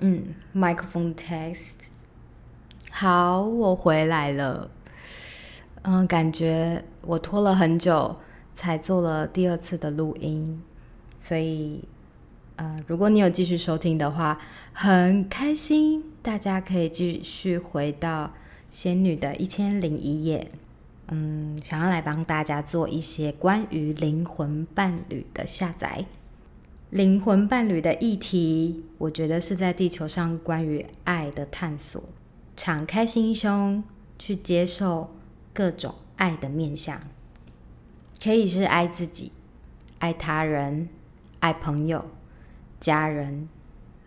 嗯，microphone test。好，我回来了。嗯，感觉我拖了很久才做了第二次的录音，所以，呃，如果你有继续收听的话，很开心，大家可以继续回到仙女的一千零一夜。嗯，想要来帮大家做一些关于灵魂伴侣的下载。灵魂伴侣的议题，我觉得是在地球上关于爱的探索。敞开心胸去接受各种爱的面相，可以是爱自己、爱他人、爱朋友、家人、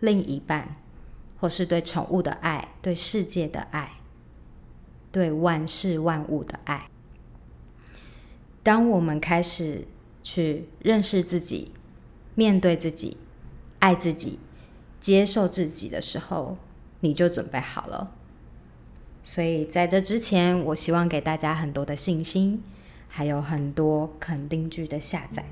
另一半，或是对宠物的爱、对世界的爱、对万事万物的爱。当我们开始去认识自己。面对自己，爱自己，接受自己的时候，你就准备好了。所以在这之前，我希望给大家很多的信心，还有很多肯定句的下载。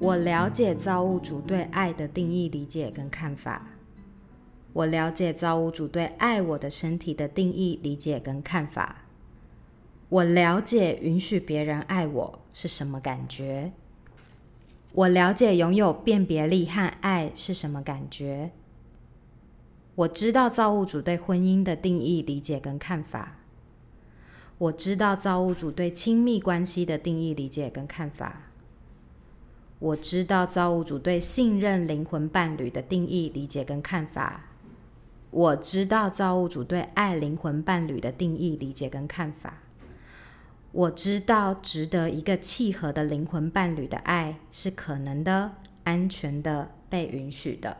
我了解造物主对爱的定义、理解跟看法。我了解造物主对爱我的身体的定义、理解跟看法。我了解允许别人爱我是什么感觉。我了解拥有辨别力和爱是什么感觉。我知道造物主对婚姻的定义、理解跟看法。我知道造物主对亲密关系的定义、理解跟看法。我知道造物主对信任灵魂伴侣的定义、理解跟看法。我知道造物主对爱灵魂伴侣的定义、理解跟看法。我知道值得一个契合的灵魂伴侣的爱是可能的、安全的、被允许的。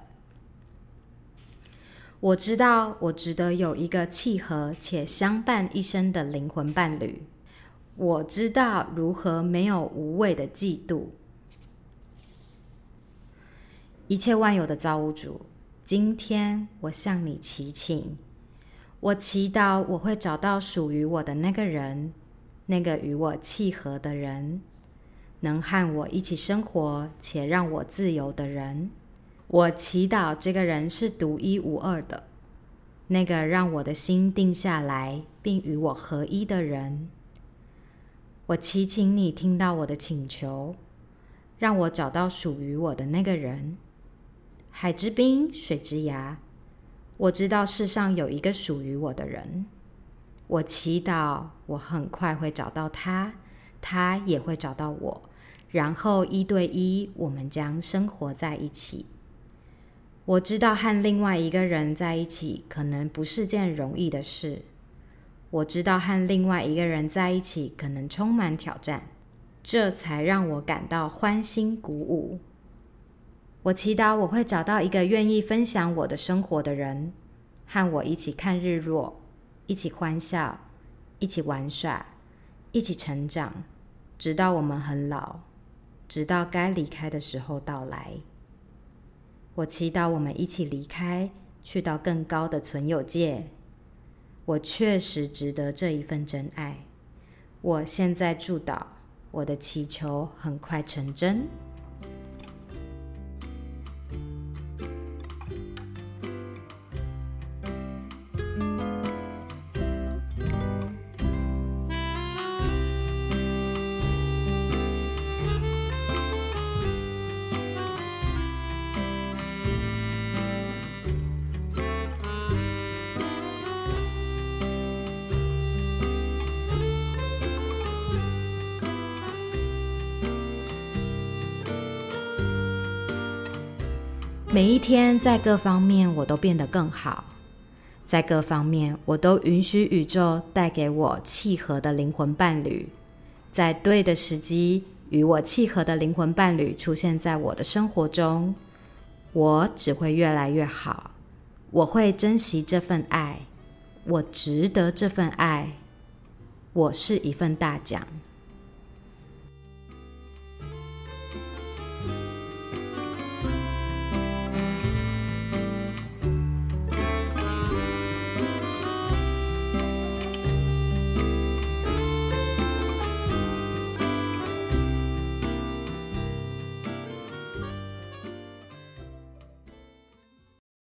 我知道我值得有一个契合且相伴一生的灵魂伴侣。我知道如何没有无谓的嫉妒。一切万有的造物主，今天我向你祈请，我祈祷我会找到属于我的那个人，那个与我契合的人，能和我一起生活且让我自由的人。我祈祷这个人是独一无二的，那个让我的心定下来并与我合一的人。我祈请你听到我的请求，让我找到属于我的那个人。海之滨，水之涯。我知道世上有一个属于我的人。我祈祷我很快会找到他，他也会找到我，然后一对一，我们将生活在一起。我知道和另外一个人在一起可能不是件容易的事。我知道和另外一个人在一起可能充满挑战，这才让我感到欢欣鼓舞。我祈祷我会找到一个愿意分享我的生活的人，和我一起看日落，一起欢笑，一起玩耍，一起成长，直到我们很老，直到该离开的时候到来。我祈祷我们一起离开，去到更高的存有界。我确实值得这一份真爱。我现在祝祷，我的祈求很快成真。每一天，在各方面我都变得更好，在各方面我都允许宇宙带给我契合的灵魂伴侣，在对的时机与我契合的灵魂伴侣出现在我的生活中，我只会越来越好。我会珍惜这份爱，我值得这份爱，我是一份大奖。